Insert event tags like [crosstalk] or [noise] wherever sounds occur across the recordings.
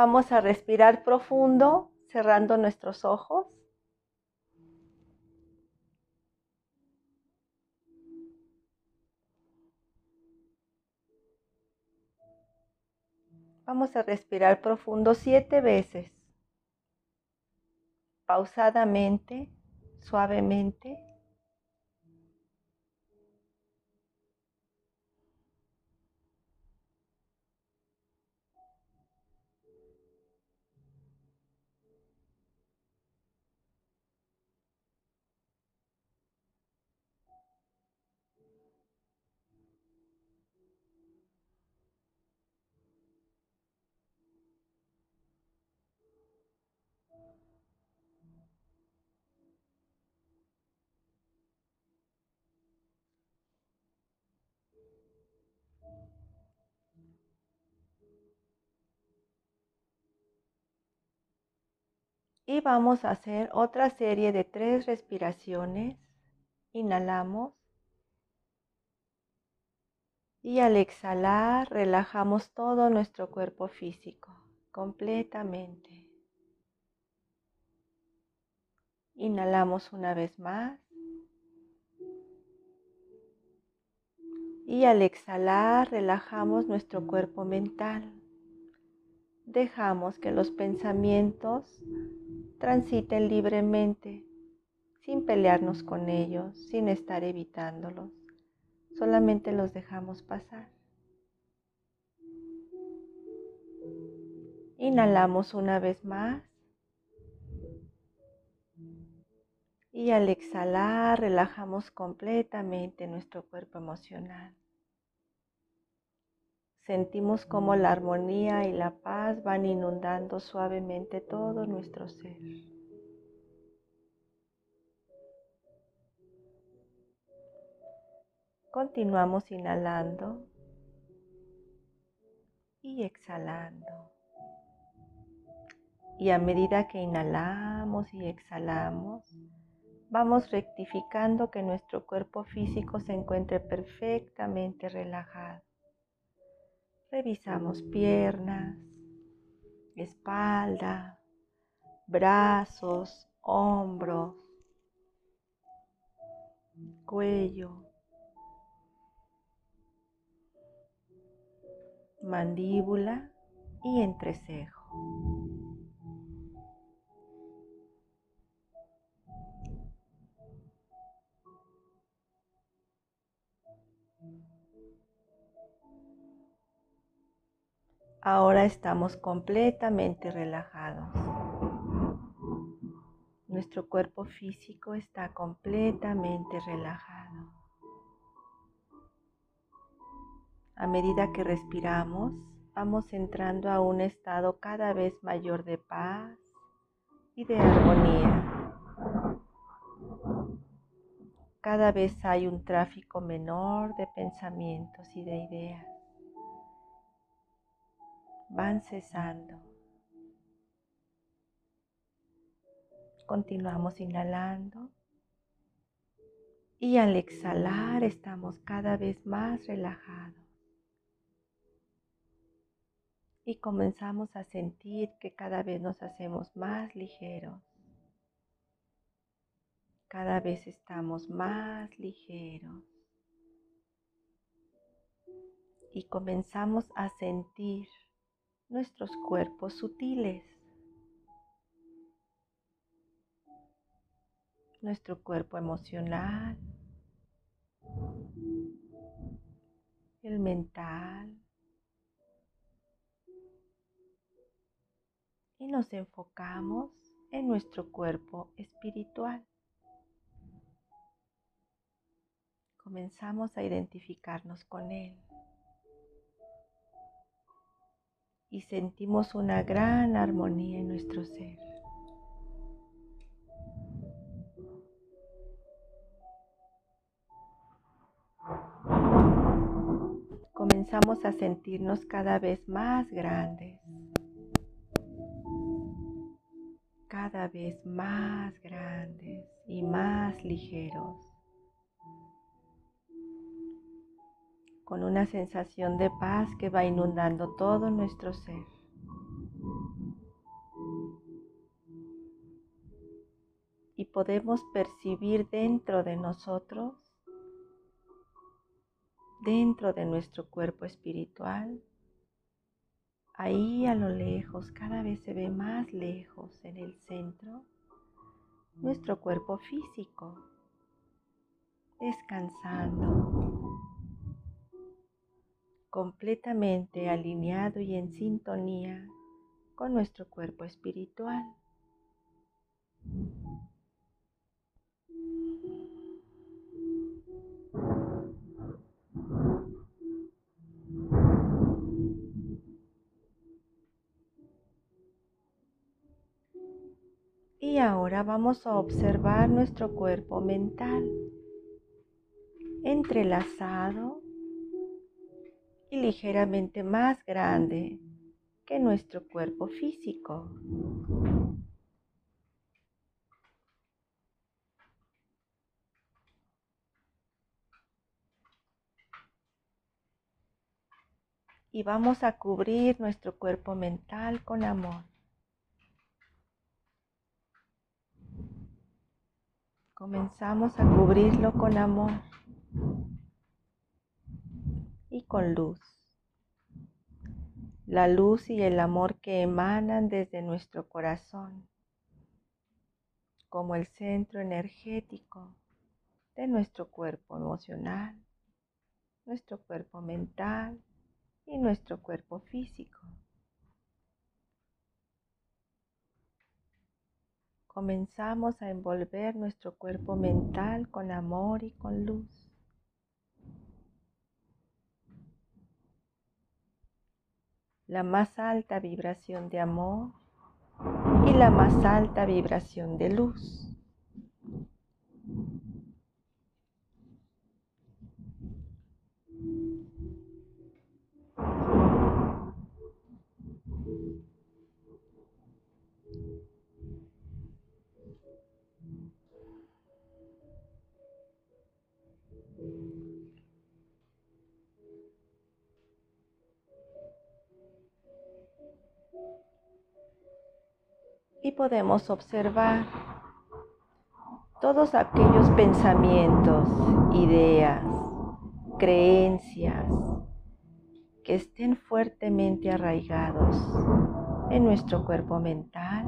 Vamos a respirar profundo, cerrando nuestros ojos. Vamos a respirar profundo siete veces, pausadamente, suavemente. Y vamos a hacer otra serie de tres respiraciones. Inhalamos. Y al exhalar relajamos todo nuestro cuerpo físico completamente. Inhalamos una vez más. Y al exhalar relajamos nuestro cuerpo mental. Dejamos que los pensamientos transiten libremente, sin pelearnos con ellos, sin estar evitándolos. Solamente los dejamos pasar. Inhalamos una vez más. Y al exhalar relajamos completamente nuestro cuerpo emocional. Sentimos como la armonía y la paz van inundando suavemente todo nuestro ser. Continuamos inhalando y exhalando. Y a medida que inhalamos y exhalamos, vamos rectificando que nuestro cuerpo físico se encuentre perfectamente relajado. Revisamos piernas, espalda, brazos, hombros, cuello, mandíbula y entrecejo. Ahora estamos completamente relajados. Nuestro cuerpo físico está completamente relajado. A medida que respiramos, vamos entrando a un estado cada vez mayor de paz y de armonía. Cada vez hay un tráfico menor de pensamientos y de ideas van cesando. Continuamos inhalando y al exhalar estamos cada vez más relajados. Y comenzamos a sentir que cada vez nos hacemos más ligeros. Cada vez estamos más ligeros. Y comenzamos a sentir nuestros cuerpos sutiles, nuestro cuerpo emocional, el mental, y nos enfocamos en nuestro cuerpo espiritual. Comenzamos a identificarnos con él. Y sentimos una gran armonía en nuestro ser. Comenzamos a sentirnos cada vez más grandes, cada vez más grandes y más ligeros. con una sensación de paz que va inundando todo nuestro ser. Y podemos percibir dentro de nosotros, dentro de nuestro cuerpo espiritual, ahí a lo lejos, cada vez se ve más lejos en el centro, nuestro cuerpo físico, descansando completamente alineado y en sintonía con nuestro cuerpo espiritual. Y ahora vamos a observar nuestro cuerpo mental entrelazado y ligeramente más grande que nuestro cuerpo físico. Y vamos a cubrir nuestro cuerpo mental con amor. Comenzamos a cubrirlo con amor y con luz. La luz y el amor que emanan desde nuestro corazón, como el centro energético de nuestro cuerpo emocional, nuestro cuerpo mental y nuestro cuerpo físico. comenzamos a envolver nuestro cuerpo mental con amor y con luz. La más alta vibración de amor y la más alta vibración de luz. Y podemos observar todos aquellos pensamientos, ideas, creencias que estén fuertemente arraigados en nuestro cuerpo mental,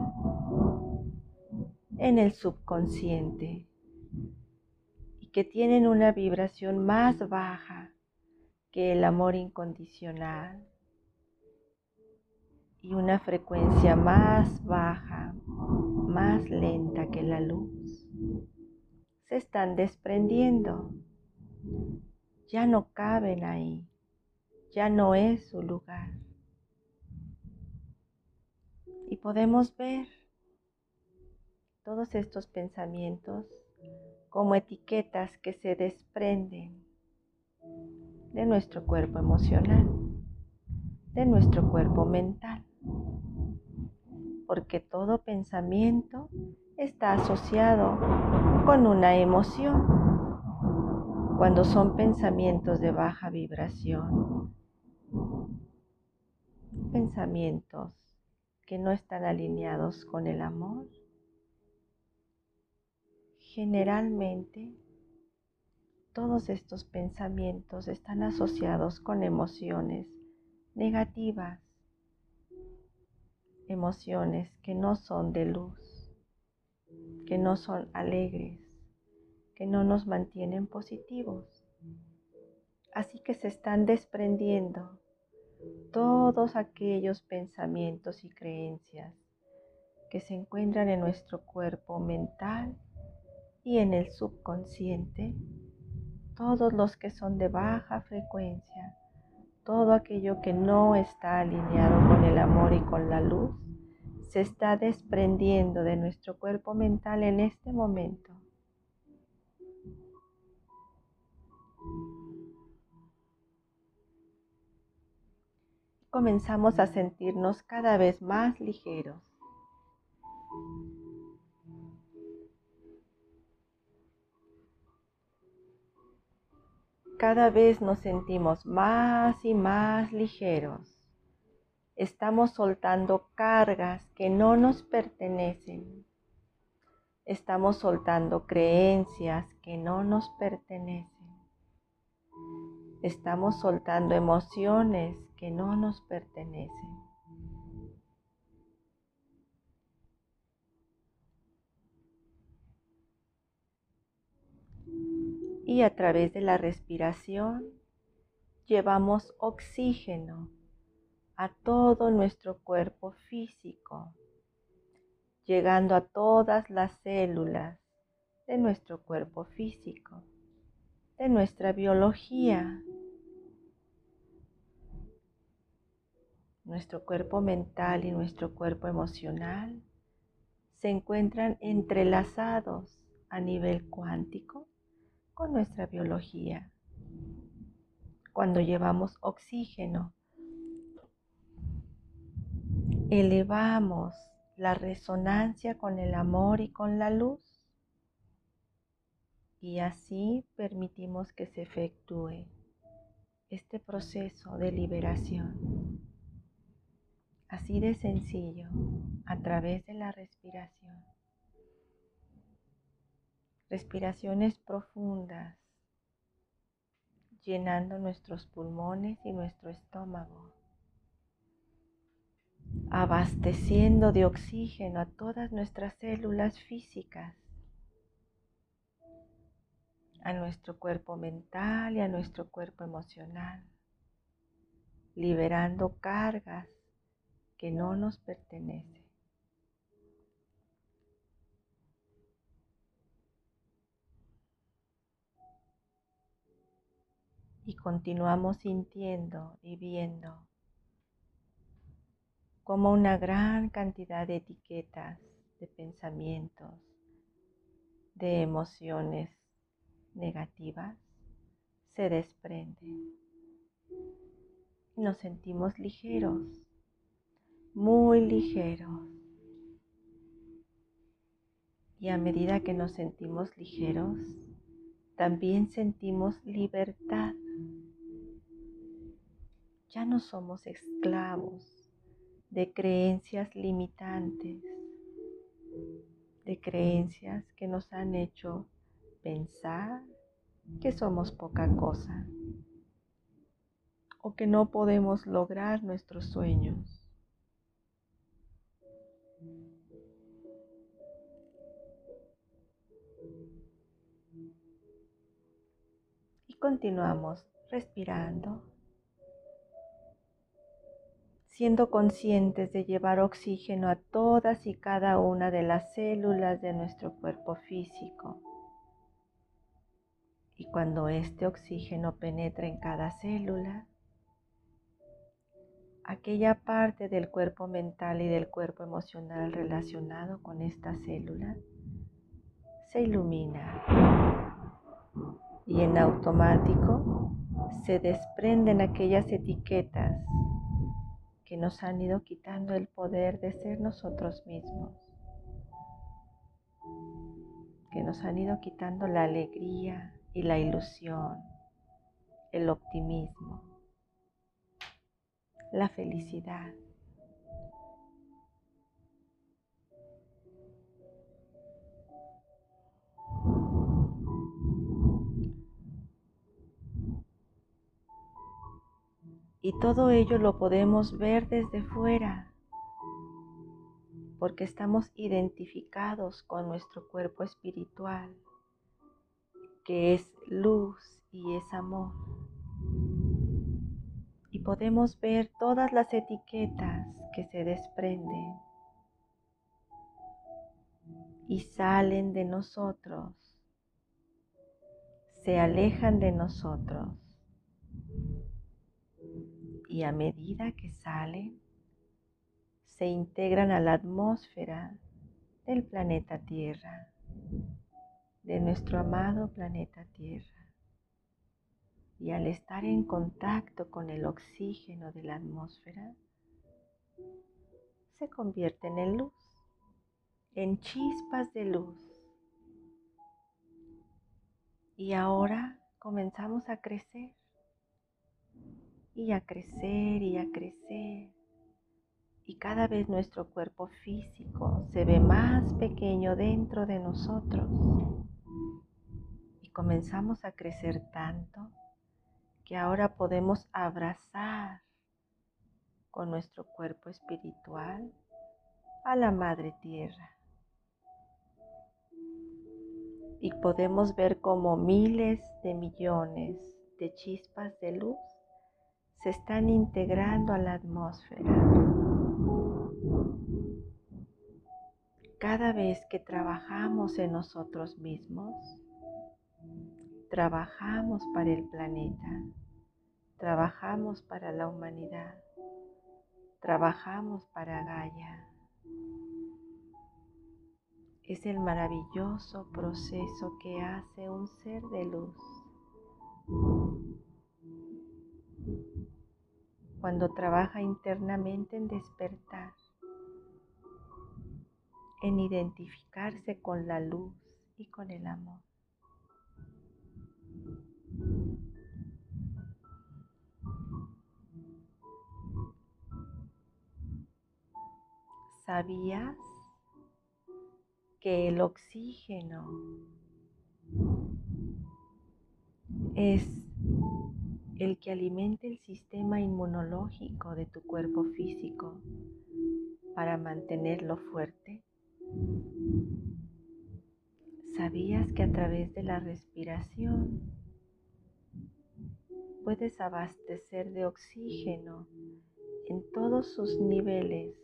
en el subconsciente y que tienen una vibración más baja que el amor incondicional y una frecuencia más baja, más lenta que la luz, se están desprendiendo. Ya no caben ahí, ya no es su lugar. Y podemos ver todos estos pensamientos como etiquetas que se desprenden de nuestro cuerpo emocional, de nuestro cuerpo mental porque todo pensamiento está asociado con una emoción. Cuando son pensamientos de baja vibración, pensamientos que no están alineados con el amor, generalmente todos estos pensamientos están asociados con emociones negativas emociones que no son de luz, que no son alegres, que no nos mantienen positivos. Así que se están desprendiendo todos aquellos pensamientos y creencias que se encuentran en nuestro cuerpo mental y en el subconsciente, todos los que son de baja frecuencia, todo aquello que no está alineado con el amor y con la luz se está desprendiendo de nuestro cuerpo mental en este momento. Comenzamos a sentirnos cada vez más ligeros. Cada vez nos sentimos más y más ligeros. Estamos soltando cargas que no nos pertenecen. Estamos soltando creencias que no nos pertenecen. Estamos soltando emociones que no nos pertenecen. Y a través de la respiración llevamos oxígeno a todo nuestro cuerpo físico, llegando a todas las células de nuestro cuerpo físico, de nuestra biología, nuestro cuerpo mental y nuestro cuerpo emocional se encuentran entrelazados a nivel cuántico nuestra biología. Cuando llevamos oxígeno, elevamos la resonancia con el amor y con la luz y así permitimos que se efectúe este proceso de liberación. Así de sencillo, a través de la respiración. Respiraciones profundas, llenando nuestros pulmones y nuestro estómago, abasteciendo de oxígeno a todas nuestras células físicas, a nuestro cuerpo mental y a nuestro cuerpo emocional, liberando cargas que no nos pertenece. Y continuamos sintiendo y viendo como una gran cantidad de etiquetas, de pensamientos, de emociones negativas se desprenden. Nos sentimos ligeros muy ligeros. Y a medida que nos sentimos ligeros, también sentimos libertad. Ya no somos esclavos de creencias limitantes, de creencias que nos han hecho pensar que somos poca cosa o que no podemos lograr nuestros sueños. Y continuamos respirando, siendo conscientes de llevar oxígeno a todas y cada una de las células de nuestro cuerpo físico. Y cuando este oxígeno penetra en cada célula, aquella parte del cuerpo mental y del cuerpo emocional relacionado con esta célula se ilumina y en automático se desprenden aquellas etiquetas que nos han ido quitando el poder de ser nosotros mismos, que nos han ido quitando la alegría y la ilusión, el optimismo la felicidad. Y todo ello lo podemos ver desde fuera, porque estamos identificados con nuestro cuerpo espiritual, que es luz y es amor. Y podemos ver todas las etiquetas que se desprenden y salen de nosotros, se alejan de nosotros y a medida que salen, se integran a la atmósfera del planeta Tierra, de nuestro amado planeta Tierra y al estar en contacto con el oxígeno de la atmósfera, se convierten en luz, en chispas de luz. Y ahora comenzamos a crecer y a crecer y a crecer Y cada vez nuestro cuerpo físico se ve más pequeño dentro de nosotros. Y comenzamos a crecer tanto que ahora podemos abrazar con nuestro cuerpo espiritual a la Madre Tierra. Y podemos ver como miles de millones de chispas de luz se están integrando a la atmósfera. Cada vez que trabajamos en nosotros mismos, trabajamos para el planeta, trabajamos para la humanidad, trabajamos para Gaia. Es el maravilloso proceso que hace un ser de luz. Cuando trabaja internamente en despertar, en identificarse con la luz y con el amor. ¿Sabías que el oxígeno es el que alimenta el sistema inmunológico de tu cuerpo físico para mantenerlo fuerte? ¿Sabías que a través de la respiración puedes abastecer de oxígeno en todos sus niveles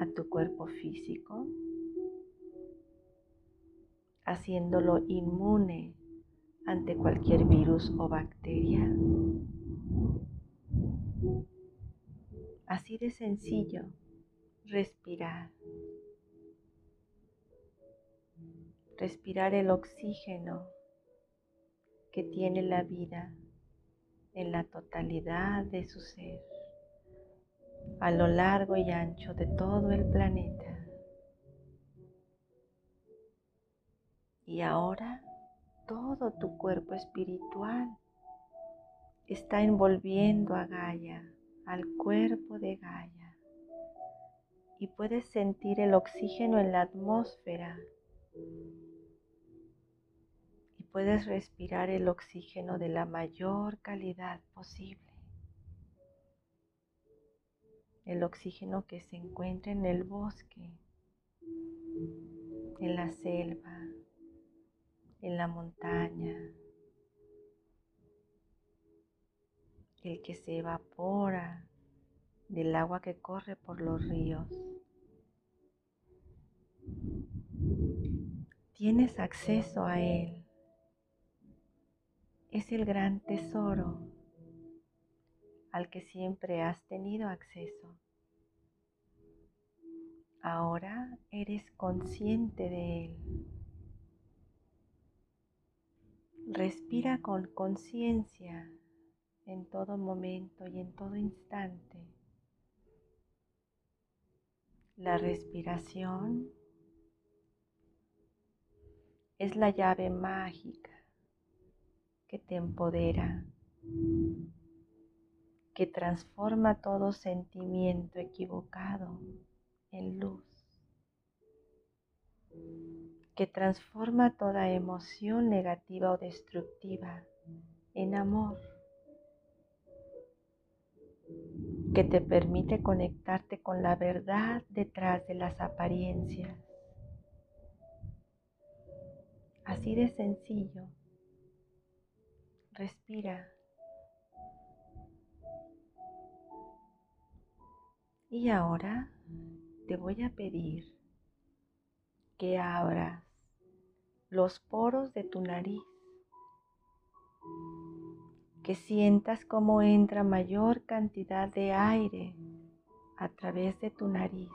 a tu cuerpo físico, haciéndolo inmune ante cualquier virus o bacteria. Así de sencillo, respirar. Respirar el oxígeno que tiene la vida en la totalidad de su ser a lo largo y ancho de todo el planeta. Y ahora todo tu cuerpo espiritual está envolviendo a Gaia, al cuerpo de Gaia. Y puedes sentir el oxígeno en la atmósfera. Y puedes respirar el oxígeno de la mayor calidad posible el oxígeno que se encuentra en el bosque, en la selva, en la montaña, el que se evapora del agua que corre por los ríos. Tienes acceso a él. Es el gran tesoro al que siempre has tenido acceso. Ahora eres consciente de él. Respira con conciencia en todo momento y en todo instante. La respiración es la llave mágica que te empodera que transforma todo sentimiento equivocado en luz, que transforma toda emoción negativa o destructiva en amor, que te permite conectarte con la verdad detrás de las apariencias. Así de sencillo. Respira. Y ahora te voy a pedir que abras los poros de tu nariz, que sientas cómo entra mayor cantidad de aire a través de tu nariz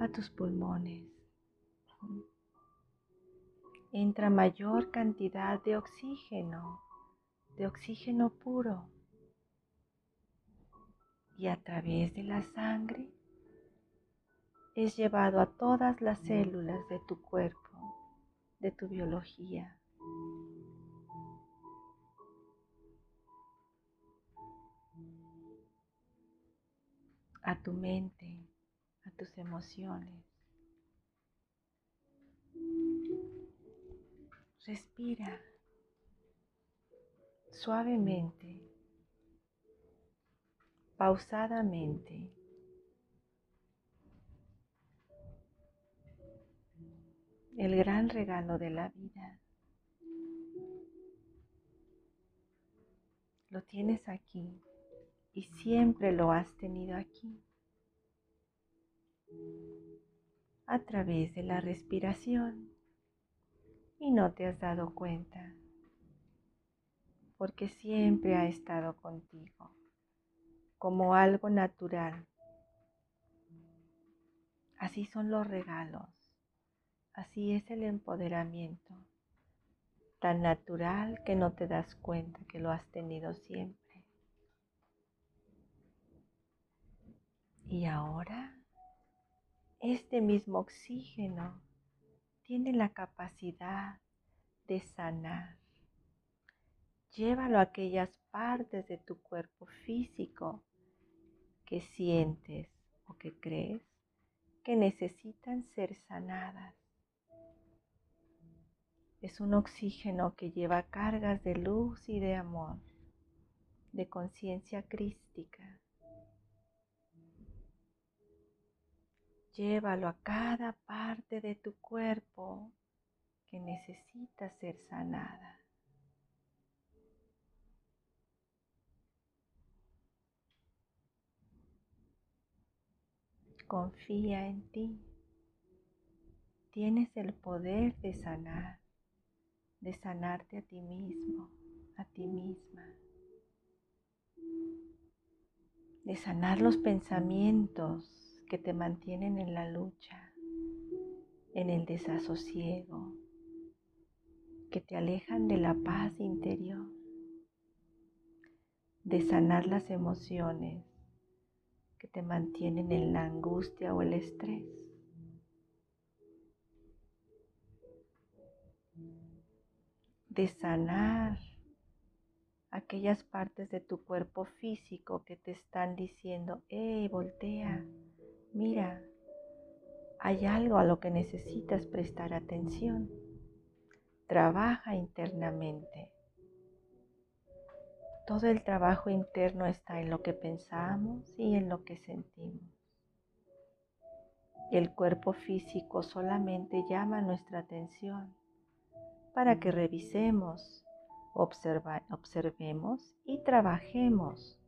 a tus pulmones. Entra mayor cantidad de oxígeno, de oxígeno puro y a través de la sangre es llevado a todas las células de tu cuerpo, de tu biología. a tu mente, a tus emociones. Respira suavemente, pausadamente. El gran regalo de la vida. Lo tienes aquí y siempre lo has tenido aquí. A través de la respiración y no te has dado cuenta porque siempre ha estado contigo como algo natural. Así son los regalos, así es el empoderamiento, tan natural que no te das cuenta que lo has tenido siempre. Y ahora, este mismo oxígeno tiene la capacidad de sanar llévalo a aquellas partes de tu cuerpo físico que sientes o que crees que necesitan ser sanadas. Es un oxígeno que lleva cargas de luz y de amor, de conciencia crística. Llévalo a cada parte de tu cuerpo que necesita ser sanada. Confía en ti. Tienes el poder de sanar, de sanarte a ti mismo, a ti misma. De sanar los pensamientos que te mantienen en la lucha, en el desasosiego, que te alejan de la paz interior. De sanar las emociones que te mantienen en la angustia o el estrés. De sanar aquellas partes de tu cuerpo físico que te están diciendo, hey, voltea, mira, hay algo a lo que necesitas prestar atención. Trabaja internamente. Todo el trabajo interno está en lo que pensamos y en lo que sentimos. El cuerpo físico solamente llama nuestra atención para que revisemos, observemos y trabajemos.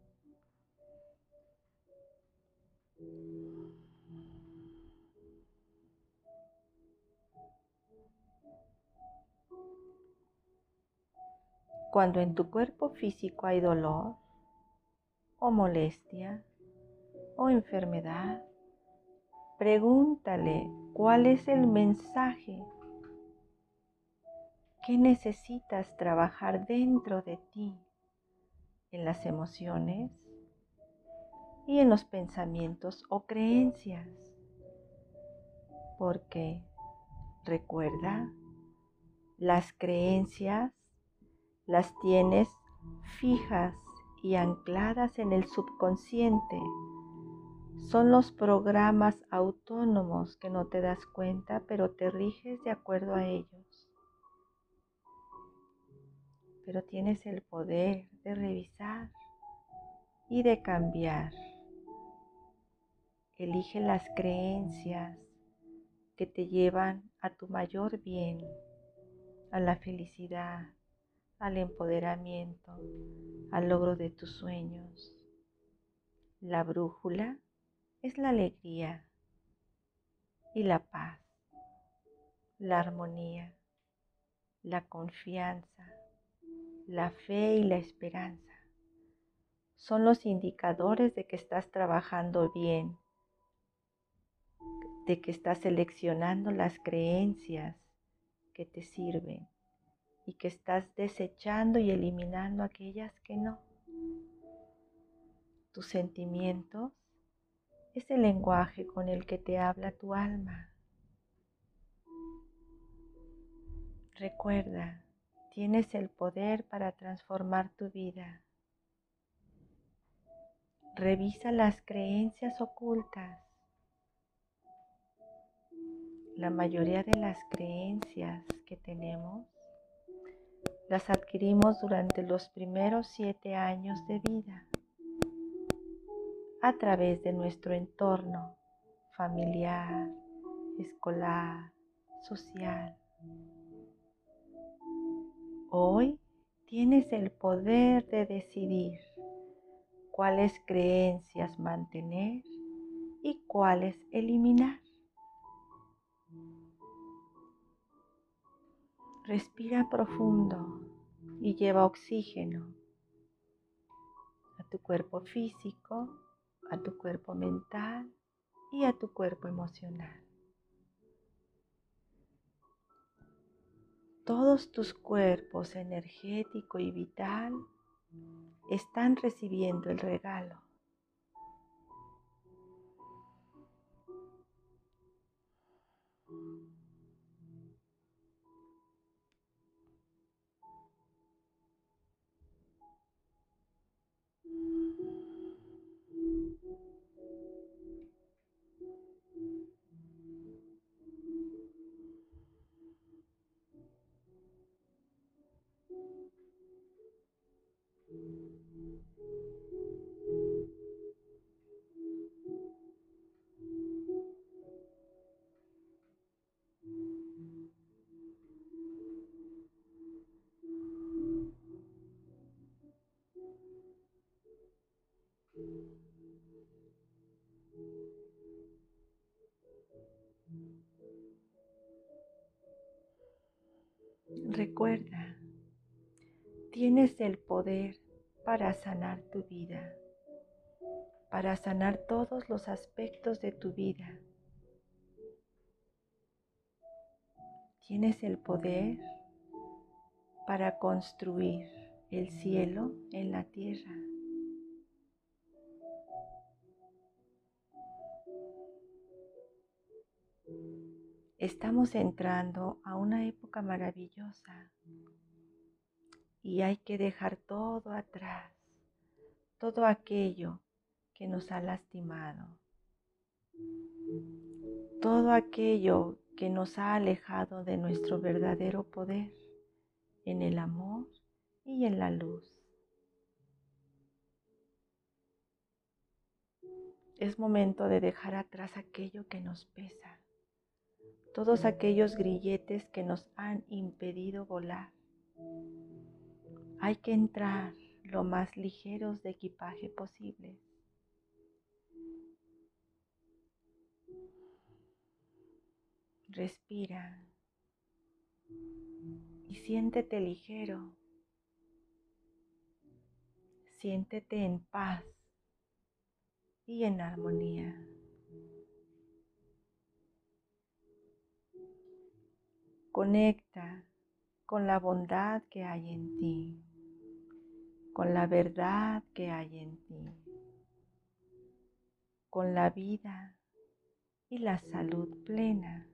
Cuando en tu cuerpo físico hay dolor o molestia o enfermedad, pregúntale cuál es el mensaje que necesitas trabajar dentro de ti, en las emociones y en los pensamientos o creencias. Porque recuerda, las creencias las tienes fijas y ancladas en el subconsciente. Son los programas autónomos que no te das cuenta, pero te riges de acuerdo a ellos. Pero tienes el poder de revisar y de cambiar. Elige las creencias que te llevan a tu mayor bien, a la felicidad, al empoderamiento, al logro de tus sueños. La brújula es la alegría y la paz, la armonía, la confianza, la fe y la esperanza. Son los indicadores de que estás trabajando bien, de que estás seleccionando las creencias que te sirven y que estás desechando y eliminando aquellas que no. Tus sentimientos es el lenguaje con el que te habla tu alma. Recuerda, tienes el poder para transformar tu vida. Revisa las creencias ocultas. La mayoría de las creencias que tenemos las adquirimos durante los primeros siete años de vida a través de nuestro entorno familiar, escolar, social. Hoy tienes el poder de decidir cuáles creencias mantener y cuáles eliminar. Respira profundo y lleva oxígeno a tu cuerpo físico, a tu cuerpo mental y a tu cuerpo emocional. Todos tus cuerpos energético y vital están recibiendo el regalo. Recuerda, tienes el poder para sanar tu vida, para sanar todos los aspectos de tu vida. Tienes el poder para construir el cielo en la tierra. Estamos entrando a una época maravillosa y hay que dejar todo atrás, todo aquello que nos ha lastimado, todo aquello que nos ha alejado de nuestro verdadero poder en el amor y en la luz. Es momento de dejar atrás aquello que nos pesa todos aquellos grilletes que nos han impedido volar. Hay que entrar lo más ligeros de equipaje posible. Respira y siéntete ligero. Siéntete en paz y en armonía. Conecta con la bondad que hay en ti, con la verdad que hay en ti, con la vida y la salud plena.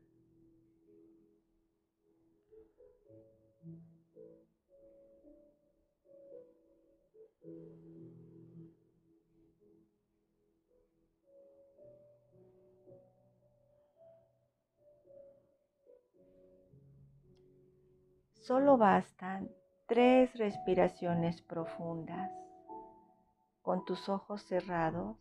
Solo bastan tres respiraciones profundas. Con tus ojos cerrados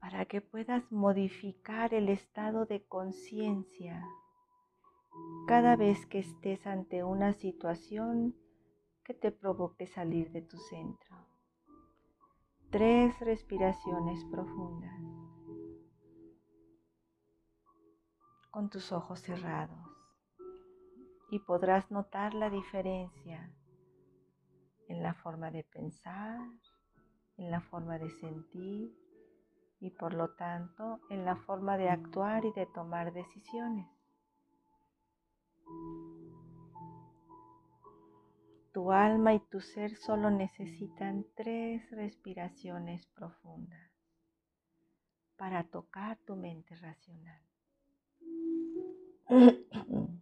para que puedas modificar el estado de conciencia cada vez que estés ante una situación que te provoque salir de tu centro. Tres respiraciones profundas. Con tus ojos cerrados y podrás notar la diferencia en la forma de pensar, en la forma de sentir y por lo tanto en la forma de actuar y de tomar decisiones. Tu alma y tu ser solo necesitan tres respiraciones profundas para tocar tu mente racional. [clears throat] [clears throat]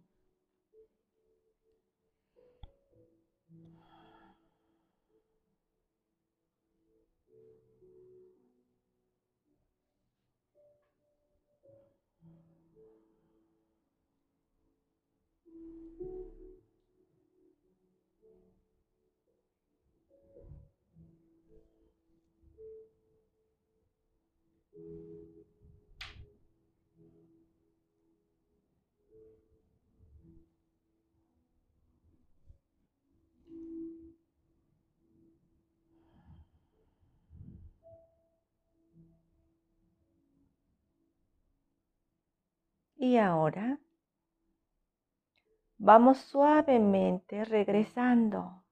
Y ahora vamos suavemente regresando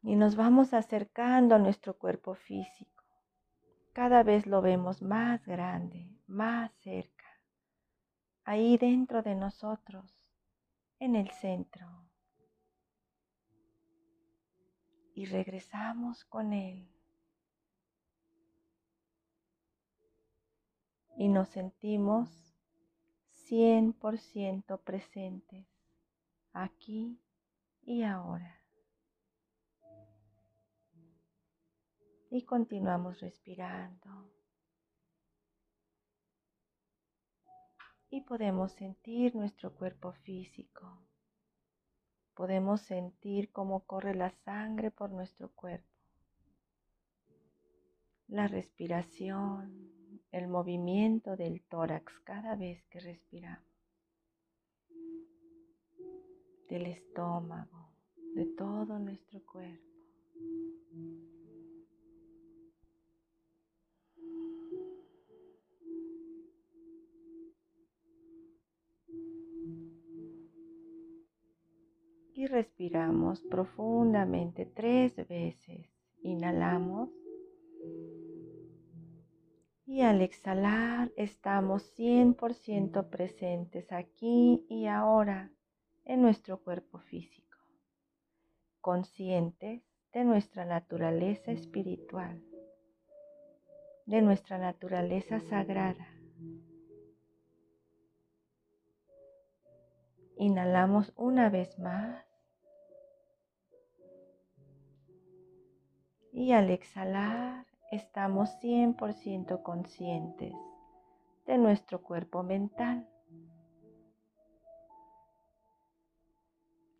y nos vamos acercando a nuestro cuerpo físico. Cada vez lo vemos más grande, más cerca, ahí dentro de nosotros, en el centro. Y regresamos con él. y nos sentimos 100% presentes aquí y ahora. Y continuamos respirando. Y podemos sentir nuestro cuerpo físico. Podemos sentir cómo corre la sangre por nuestro cuerpo. La respiración, el movimiento del tórax cada vez que respiramos, del estómago, de todo nuestro cuerpo. Y respiramos profundamente tres veces. Inhalamos. Y al exhalar estamos 100% presentes aquí y ahora en nuestro cuerpo físico, conscientes de nuestra naturaleza espiritual, de nuestra naturaleza sagrada. Inhalamos una vez más. Y al exhalar estamos 100% conscientes de nuestro cuerpo mental,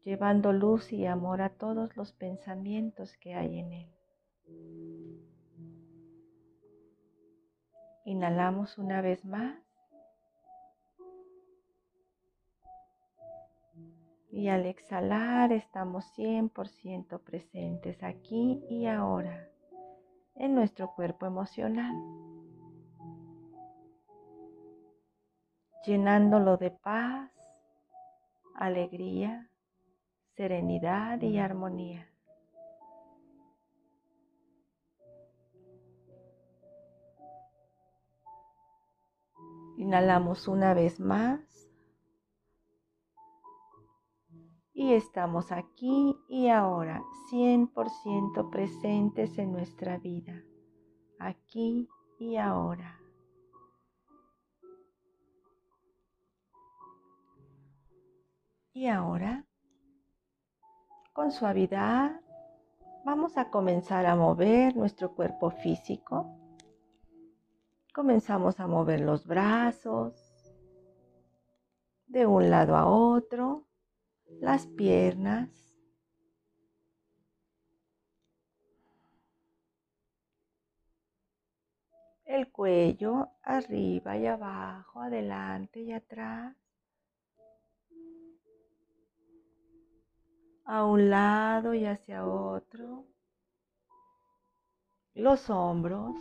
llevando luz y amor a todos los pensamientos que hay en él. Inhalamos una vez más. Y al exhalar estamos 100% presentes aquí y ahora en nuestro cuerpo emocional, llenándolo de paz, alegría, serenidad y armonía. Inhalamos una vez más. Y estamos aquí y ahora 100% presentes en nuestra vida, aquí y ahora. Y ahora, con suavidad, vamos a comenzar a mover nuestro cuerpo físico. Comenzamos a mover los brazos de un lado a otro las piernas, el cuello arriba y abajo, adelante y atrás, a un lado y hacia otro, los hombros,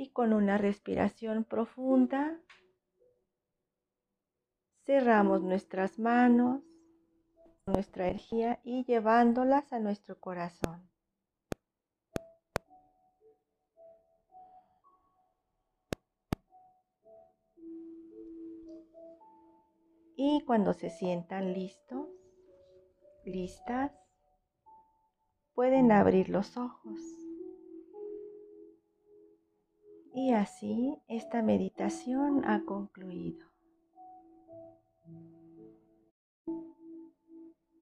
y con una respiración profunda cerramos nuestras manos, nuestra energía y llevándolas a nuestro corazón. Y cuando se sientan listos, listas, pueden abrir los ojos. Y así esta meditación ha concluido.